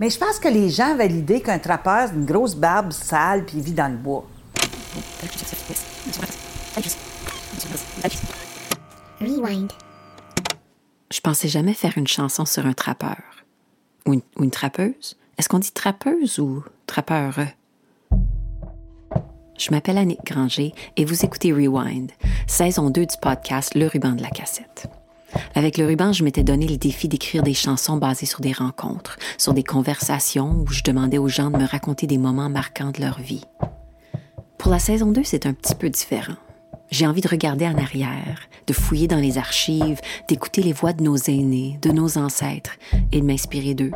Mais je pense que les gens avaient l'idée qu'un trappeur, c'est une grosse barbe sale puis il vit dans le bois. Rewind. Je pensais jamais faire une chanson sur un trappeur. Ou une, ou une trappeuse. Est-ce qu'on dit trappeuse ou trappeur? Je m'appelle Annick Granger et vous écoutez Rewind, saison 2 du podcast Le ruban de la cassette. Avec le ruban, je m'étais donné le défi d'écrire des chansons basées sur des rencontres, sur des conversations où je demandais aux gens de me raconter des moments marquants de leur vie. Pour la saison 2, c'est un petit peu différent. J'ai envie de regarder en arrière, de fouiller dans les archives, d'écouter les voix de nos aînés, de nos ancêtres et de m'inspirer d'eux.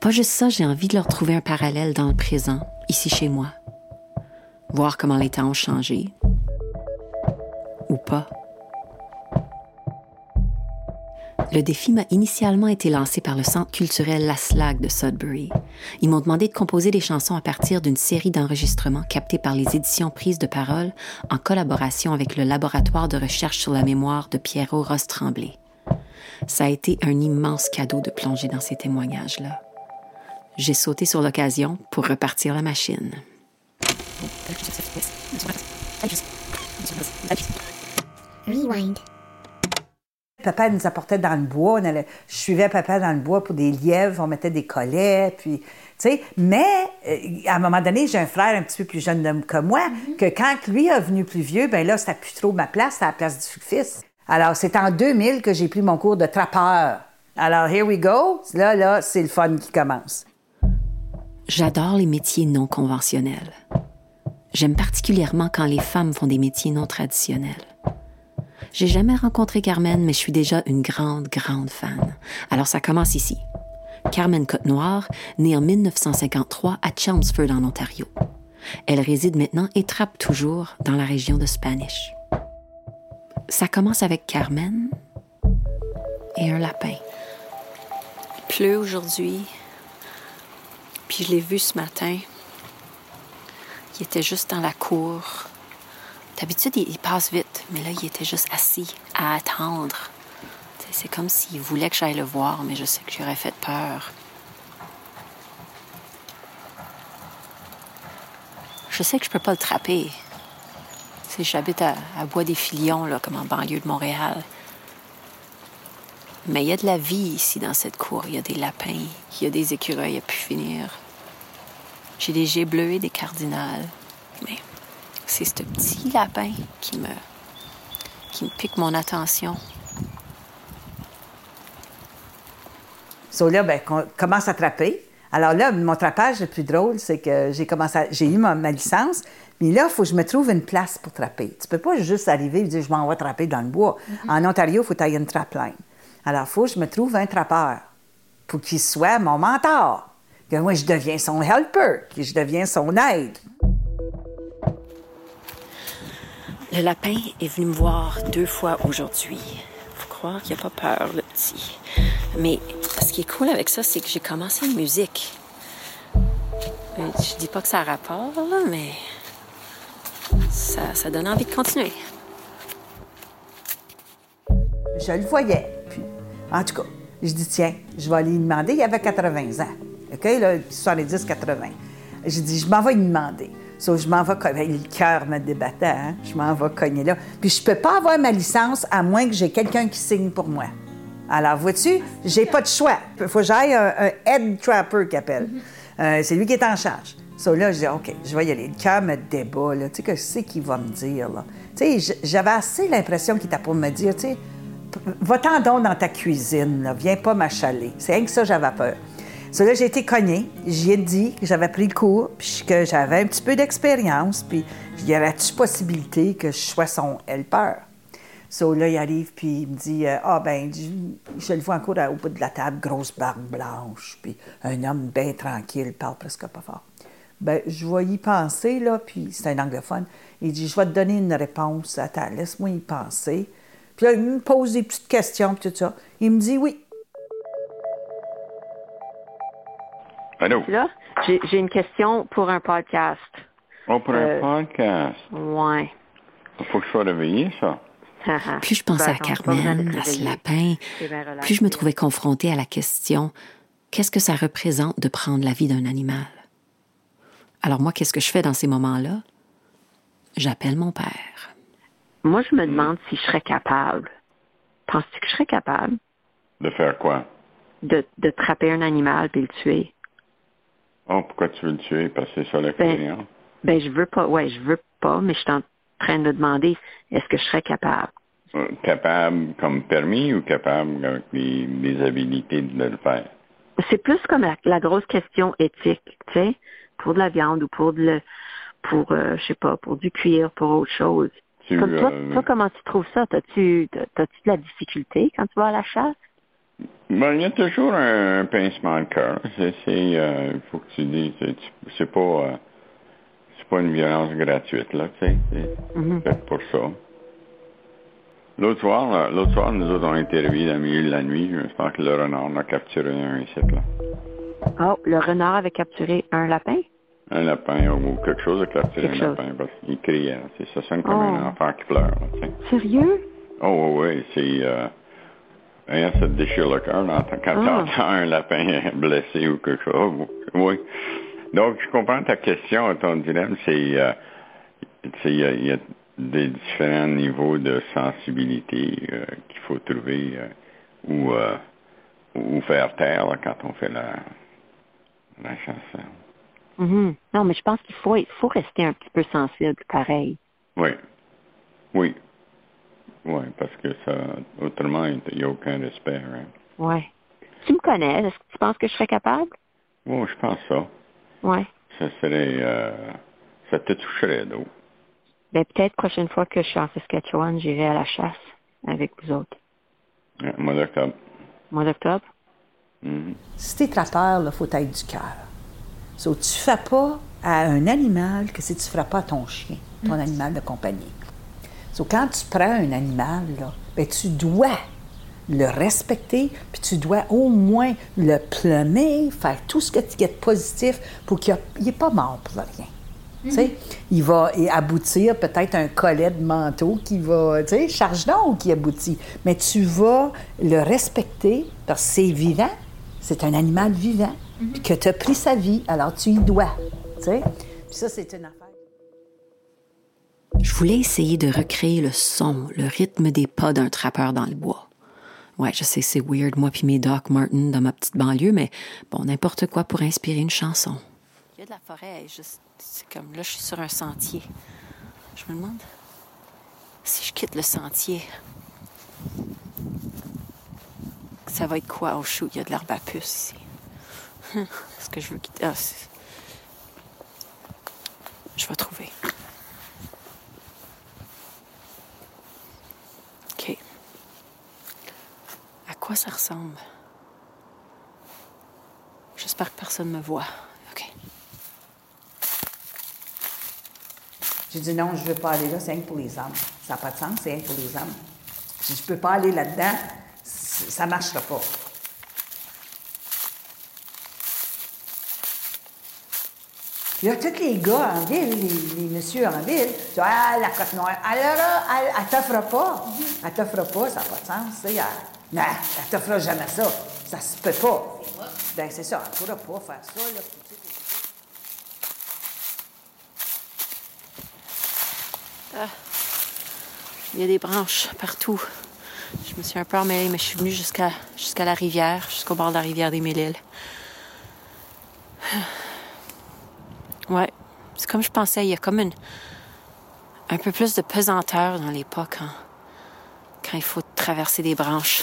Pas juste ça, j'ai envie de leur trouver un parallèle dans le présent, ici chez moi. Voir comment les temps ont changé. Ou pas. Le défi m'a initialement été lancé par le Centre culturel La Slag de Sudbury. Ils m'ont demandé de composer des chansons à partir d'une série d'enregistrements captés par les éditions Prises de Parole en collaboration avec le Laboratoire de recherche sur la mémoire de Pierrot Ross Tremblay. Ça a été un immense cadeau de plonger dans ces témoignages-là. J'ai sauté sur l'occasion pour repartir la machine. Rewind. Papa nous apportait dans le bois. On allait- je suivais papa dans le bois pour des lièvres. On mettait des collets. Puis, tu sais, mais euh, à un moment donné, j'ai un frère un petit peu plus jeune que moi, que quand lui est venu plus vieux, ben là, c'était plus trop ma place, c'était la place du fils. Alors, c'est en 2000 que j'ai pris mon cours de trappeur. Alors, here we go. Là, là, c'est le fun qui commence. J'adore les métiers non conventionnels. J'aime particulièrement quand les femmes font des métiers non traditionnels. J'ai jamais rencontré Carmen, mais je suis déjà une grande, grande fan. Alors ça commence ici. Carmen Côte-Noire, née en 1953 à Chelmsford, en Ontario. Elle réside maintenant et trappe toujours dans la région de Spanish. Ça commence avec Carmen et un lapin. Il pleut aujourd'hui, puis je l'ai vu ce matin. Il était juste dans la cour. D'habitude, il, passe vite, mais là, il était juste assis à attendre. C'est comme s'il voulait que j'aille le voir, mais je sais que j'aurais fait peur. Je sais que je peux pas le trapper. J'habite à, Bois-des-Filions, là, comme en banlieue de Montréal. Mais il y a de la vie ici dans cette cour. Il y a des lapins, il y a des écureuils à pu finir. J'ai des geais bleus et des cardinales. Mais c'est ce petit lapin qui me, qui me pique mon attention. So là, ben, qu'on commence à trapper. Alors là, mon trappage le plus drôle, c'est que j'ai commencé à- j'ai eu ma, ma licence, mais là, il faut que je me trouve une place pour trapper. Tu peux pas juste arriver et dire je m'en vais trapper dans le bois. En Ontario, il faut tailler une trapline. Alors, il faut que je me trouve un trappeur pour qu'il soit mon mentor. Que moi, je deviens son helper, que je deviens son aide. Le lapin est venu me voir deux fois aujourd'hui. Faut croire qu'il n'a pas peur, le petit. Mais ce qui est cool avec ça, c'est que j'ai commencé une musique. Euh, Je dis pas que ça a rapport, mais ça, donne envie de continuer. Je le voyais. Puis, en tout cas, je dis, tiens, je vais aller lui demander. Il avait 80 ans. OK, là, 70, 80. J'ai dit, je m'en vais lui demander. Sauf je m'en vais cogner. Le cœur me débattait, hein? Je m'en vais cogner là. Puis je peux pas avoir ma licence à moins que j'ai quelqu'un qui signe pour moi. Alors, vois-tu, j'ai pas de choix. Il faut que j'aille un, un head trapper qui appelle. Euh, c'est lui qui est en charge. So là, je dis, OK, je vais y aller. Le cœur me débat, là. Tu sais, que sais qu'il va me dire, là. Tu sais, j'avais assez l'impression qu'il était pour me dire, tu Va-t'en dans ta cuisine, viens pas m'achaler. C'est rien que ça, j'avais peur. So là, j'ai été cognée. J'y ai dit que j'avais pris le cours, puis que j'avais un petit peu d'expérience, puis il y aurait-tu possibilité que je sois son helper? So là, il arrive, puis il me dit euh, Ah, ben, je, le vois encore au bout de la table, grosse barbe blanche, puis un homme bien tranquille, parle presque pas fort. Ben, je vais y penser, là, puis c'est un anglophone. Il dit Je vais te donner une réponse. Attends, laisse-moi y penser. Puis là, il me pose des petites questions, puis tout ça. Il me dit Oui. Allô? Là, j'ai une question pour un podcast. Prend Euh, un podcast. Ouais. Il faut que je sois réveillé, ça. Plus je pensais à Carmen, à ce lapin, plus je me trouvais confrontée à la question qu'est-ce que ça représente de prendre la vie d'un animal? Alors moi, qu'est-ce que je fais dans ces moments-là? J'appelle mon père. Moi, je me demande si je serais capable. Penses-tu que je serais capable? De faire quoi? de, de trapper un animal puis le tuer? Oh, pourquoi tu veux le tuer? Parce que c'est ça l'expérience. Ben, je veux pas. Ouais, je veux pas, mais je suis en train de me demander est-ce que je serais capable? Euh, Capable comme permis ou capable avec les, les habilités de le faire? C'est plus comme la, la grosse question éthique, tu sais, pour de la viande ou pour de le, pour, euh, je sais pas, pour du cuir, pour autre chose. Tu, Comme toi, euh, toi, comment tu trouves ça? T'as-tu, t'as-tu de la difficulté quand tu vas à la chasse? Ben, il y a toujours un, un pincement de cœur. C'est, c'est, euh, il faut que tu dis, c'est, pas, euh, c'est pas une violence gratuite, là, tu sais. C'est Mhm. fait pour ça. L'autre soir, là, l'autre soir, nous autres, on été réveillés dans le milieu de la nuit. Je pense que le renard en a capturé un ici, là. Oh, le renard avait capturé un lapin? Un lapin ou quelque chose a capturé Quelque un chose. lapin parce qu'il criait. Ça sonne comme Oh. un enfant qui pleure, là. Sérieux? Oh, oui, oui, c'est... Euh, ça te déchire le cœur quand tu Ah. entends un lapin blessé ou quelque chose. Oui. Donc, je comprends ta question, ton dilemme, c'est... Euh, il y, a- il y a des différents niveaux de sensibilité euh, qu'il faut trouver euh, ou, euh, ou faire taire là, quand on fait la, la chasse. hein. Mhm. Non, mais je pense qu'il faut, il faut rester un petit peu sensible, pareil. Oui. Oui. Oui, parce que ça, autrement, il n'y a aucun respect. Hein. Ouais. Tu me connais, est-ce que tu penses que je serais capable? Bon, je pense ça. Ouais. Ça serait, euh, ça te toucherait d'eau. Ben, peut-être prochaine fois que je suis en Saskatchewan, j'irai à la chasse avec vous autres. Ouais, mois d'octobre. Mois d'octobre? Mhm. Si t'es trappeur, il faut être du cœur. So, tu fais pas à un animal que si tu feras pas à ton chien, ton animal de compagnie. So, quand tu prends un animal, là, ben, tu dois le respecter, puis tu dois au moins le plumer, faire tout ce que tu de positif pour qu'il n'est pas mort pour rien. Il va aboutir peut-être un collet de manteau qui va, tu sais, charge d'eau qui aboutit. Mais tu vas le respecter parce que c'est vivant, c'est un animal vivant, puis que tu as pris sa vie, alors tu y dois. Puis ça, c'est une affaire. Je voulais essayer de recréer le son, le rythme des pas d'un trappeur dans le bois. Ouais, je sais, c'est weird, moi puis mes Doc Martin dans ma petite banlieue, mais bon, n'importe quoi pour inspirer une chanson. Il y a de la forêt, juste, c'est comme là, je suis sur un sentier. Je me demande si je quitte le sentier, ça va être quoi? Oh shoot, il y a de l'herbe ici. Est-ce que je veux quitter? Ah, je vais trouver. OK. À ça ressemble? J'espère que personne me voit. OK. J'ai dit non, je ne veux pas aller là, c'est rien que pour les hommes. Ça n'a pas de sens, c'est rien que pour les hommes. Je ne peux pas aller là-dedans, ça ne marchera pas. Puis là, tous les gars en ville, les, messieurs en ville, tu ah, la cote noire, elle, elle t'offre pas. Elle t'offre pas, ça n'a pas de sens, tu non, elle t'offre jamais ça. Ça se peut pas. Ben, c'est ça, elle pourra pas faire ça, là. sais, Il y a des branches partout. Je me suis un peu emmêlée, mais je suis venue jusqu'à la rivière, jusqu'au bord de la rivière des Mille-Îles. Ouais, c'est comme je pensais. Il y a comme une, un peu plus de pesanteur dans les pas quand, quand il faut traverser des branches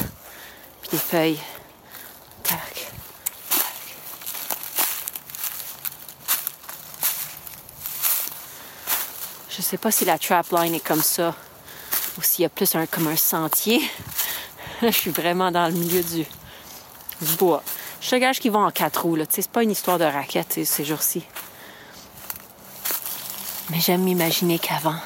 des feuilles. Tac, tac. Je sais pas si la trap line est comme ça ou s'il y a plus un, comme un sentier. Là, je suis vraiment dans le milieu du, bois. Je te gage qu'ils vont en quatre roues. C'est pas une histoire de raquette ces jours-ci. Mais j'aime m'imaginer qu'avant,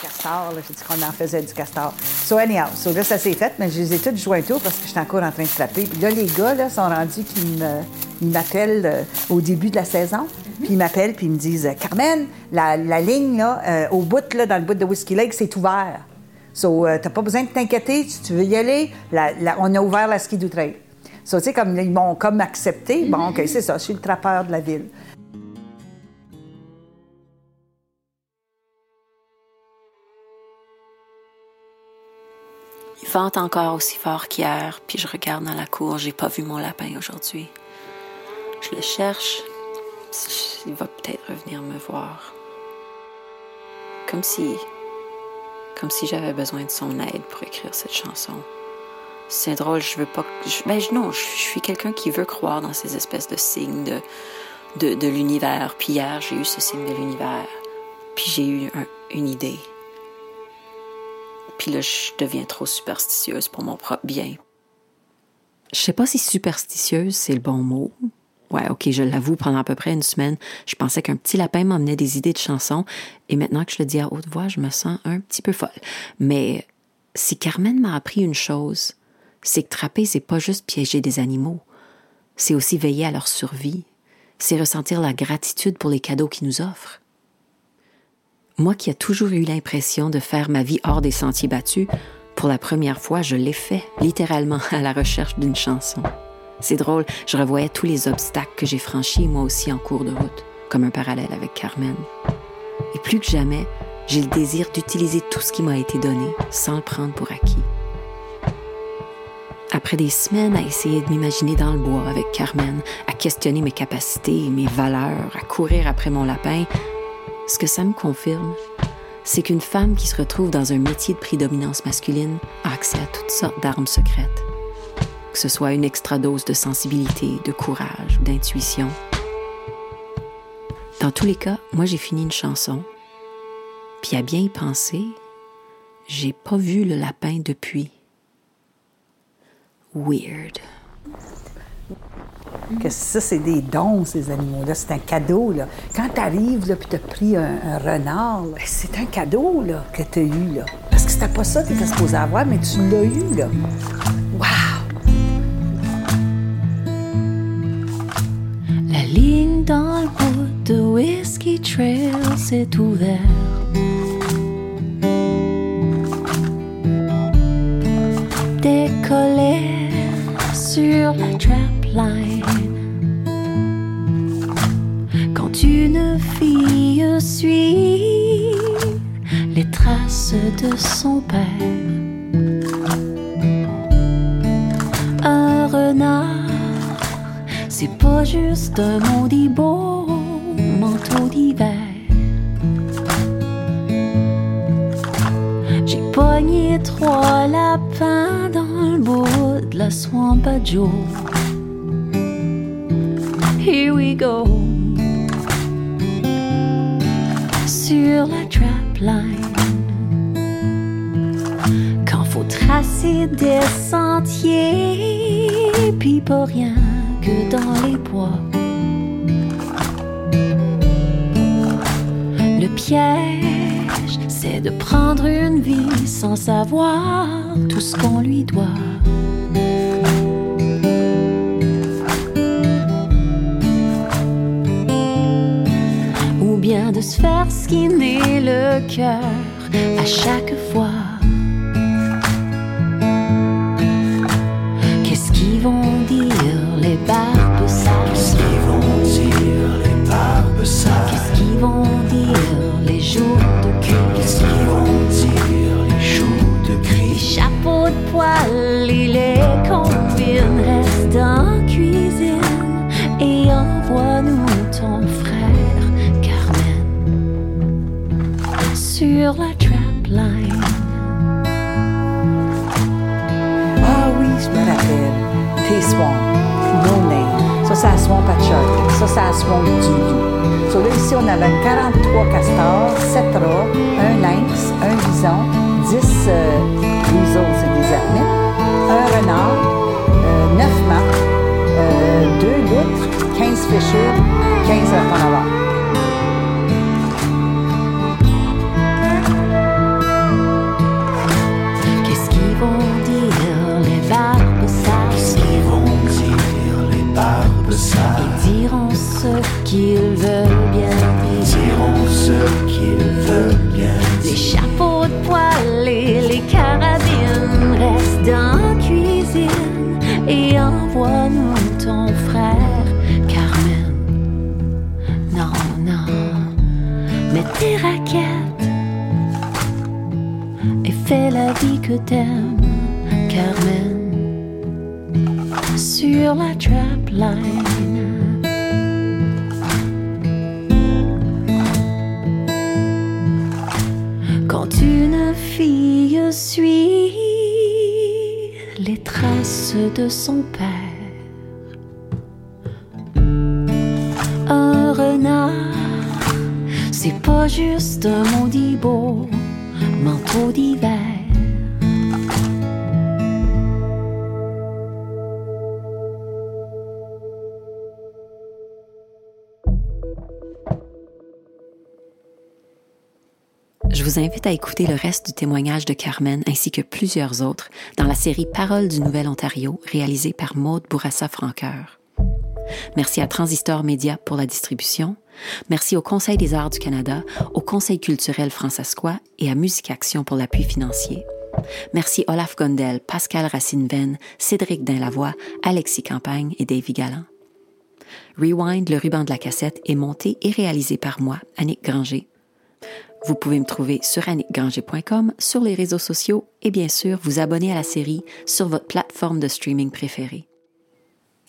castor, j'ai dit qu'on en faisait du castor. So anyhow, so là, ça s'est fait, mais je les ai toutes autour parce que j'étais encore en train de frapper. Puis là, les gars, là, sont rendus qu'ils m'appellent euh, au début de la saison. Puis ils m'appellent, puis ils me disent, euh, Carmen, la, la ligne, là, euh, au bout, là, dans le bout de Whiskey Lake, c'est ouvert. So, euh, t'as pas besoin de t'inquiéter, si tu veux y aller, la- la- on a ouvert la ski trail. So, tu sais, comme ils m'ont comme accepté, bon, OK, c'est ça, je suis le trappeur de la ville. Vente encore aussi fort qu'hier, puis je regarde dans la cour, j'ai pas vu mon lapin aujourd'hui. Je le cherche, il va peut-être revenir me voir. Comme si. Comme si j'avais besoin de son aide pour écrire cette chanson. C'est drôle, je veux pas. Je, ben non, je, suis quelqu'un qui veut croire dans ces espèces de signes de, de, de l'univers. Puis hier, j'ai eu ce signe de l'univers. Puis j'ai eu une idée. Puis là, je deviens trop superstitieuse pour mon propre bien. Je sais pas si superstitieuse, c'est le bon mot. Ouais, ok, je l'avoue, pendant à peu près une semaine, je pensais qu'un petit lapin m'emmenait des idées de chansons, et maintenant que je le dis à haute voix, je me sens un petit peu folle. Mais si Carmen m'a appris une chose, c'est que trapper, c'est pas juste piéger des animaux, c'est aussi veiller à leur survie, c'est ressentir la gratitude pour les cadeaux qu'ils nous offrent. Moi qui ai toujours eu l'impression de faire ma vie hors des sentiers battus, pour la première fois, je l'ai fait, littéralement, à la recherche d'une chanson. C'est drôle, je revoyais tous les obstacles que j'ai franchis moi aussi en cours de route, comme un parallèle avec Carmen. Et plus que jamais, j'ai le désir d'utiliser tout ce qui m'a été donné sans le prendre pour acquis. Après des semaines à essayer de m'imaginer dans le bois avec Carmen, à questionner mes capacités et mes valeurs, à courir après mon lapin, ce que ça me confirme, c'est qu'une femme qui se retrouve dans un métier de prédominance masculine a accès à toutes sortes d'armes secrètes. Que ce soit une extra dose de sensibilité, de courage, d'intuition. Dans tous les cas, moi j'ai fini une chanson. Puis à bien y penser, j'ai pas vu le lapin depuis. Weird que ça, c'est des dons, ces animaux-là. C'est un cadeau, là. Quand tu arrives, là, puis tu as pris un, renard, ben, c'est un cadeau, là, que tu as eu, là. Parce que c'était pas ça que tu étais supposé avoir, mais tu l'as eu, là. Wow! La ligne dans le bout de Whiskey Trail s'est ouverte. Décollé sur la trap line. Quand une fille suit les traces de son père. Un renard, c'est pas juste un beau manteau d'hiver. J'ai pogné trois lapins dans le bout de la swamp à Joe. Here we go. Sur la trap line. Quand faut tracer des sentiers, puis pas rien que dans les bois. Le piège, de prendre une vie sans savoir tout ce qu'on lui doit. Ou bien de se faire skinner le cœur à chaque fois. La trap line Ah oui, je me rappelle. T-Swamp, No Name. Ça, c'est à Swamp at Shark. Ça, c'est à Swamp du Loup. So, là, ici, on avait 43 castors, 7 rats, un lynx, un bison, 10 euh, weasels, c'est des ermites, un renard, euh, 9 martres, 2 loutres, 15 fichures, 15 enfants laveurs. Qu'est-ce mets tes raquettes et fais la vie que t'aimes, Carmen. Sur la trap line. Quand une fille suit les traces de son père, juste un maudit beau manteau d'hiver. Je vous invite à écouter le reste du témoignage de Carmen ainsi que plusieurs autres dans la série Paroles du Nouvel Ontario réalisée par Maude Bourassa-Francoeur. Merci à Transistor Média pour la distribution. Merci au Conseil des arts du Canada, au Conseil culturel francescois et à Musique Action pour l'appui financier. Merci Olaf Gondel, Pascal Racine-Venn, Cédric Dainlavoie, Alexis Campagne et Davy Galland. Rewind, le ruban de la cassette, est monté et réalisé par moi, Annick Granger. Vous pouvez me trouver sur annickgranger.com, sur les réseaux sociaux et bien sûr vous abonner à la série sur votre plateforme de streaming préférée.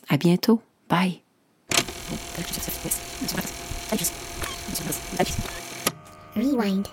À bientôt. Bye. Rewind.